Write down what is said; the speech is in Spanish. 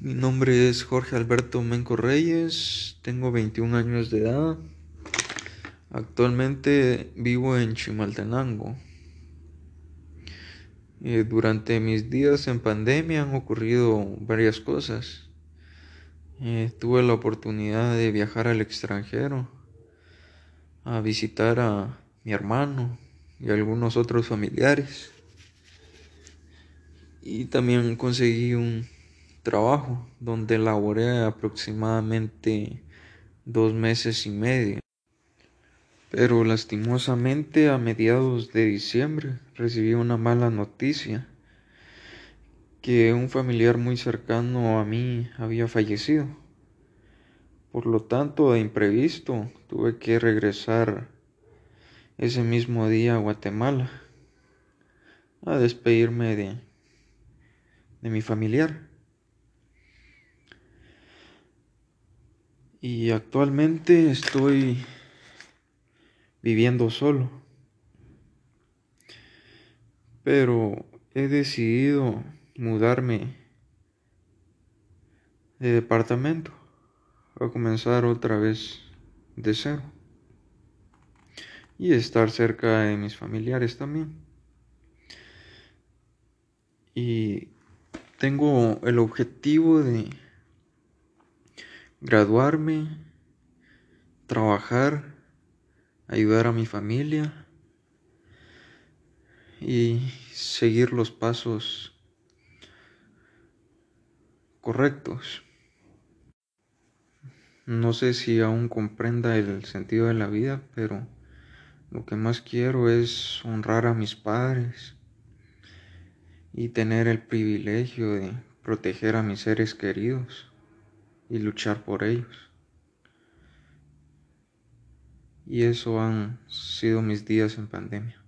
Mi nombre es Jorge Alberto Menco Reyes, tengo 21 años de edad. Actualmente vivo en Chimaltenango. Eh, durante mis días en pandemia han ocurrido varias cosas. Eh, tuve la oportunidad de viajar al extranjero a visitar a mi hermano y algunos otros familiares. Y también conseguí un trabajo donde laboré aproximadamente dos meses y medio. Pero lastimosamente a mediados de diciembre recibí una mala noticia que un familiar muy cercano a mí había fallecido. Por lo tanto, de imprevisto, tuve que regresar ese mismo día a Guatemala a despedirme de, de mi familiar. Y actualmente estoy viviendo solo. Pero he decidido mudarme de departamento a comenzar otra vez de cero. Y estar cerca de mis familiares también. Y tengo el objetivo de graduarme, trabajar, ayudar a mi familia y seguir los pasos correctos. No sé si aún comprenda el sentido de la vida, pero lo que más quiero es honrar a mis padres y tener el privilegio de proteger a mis seres queridos y luchar por ellos. Y eso han sido mis días en pandemia.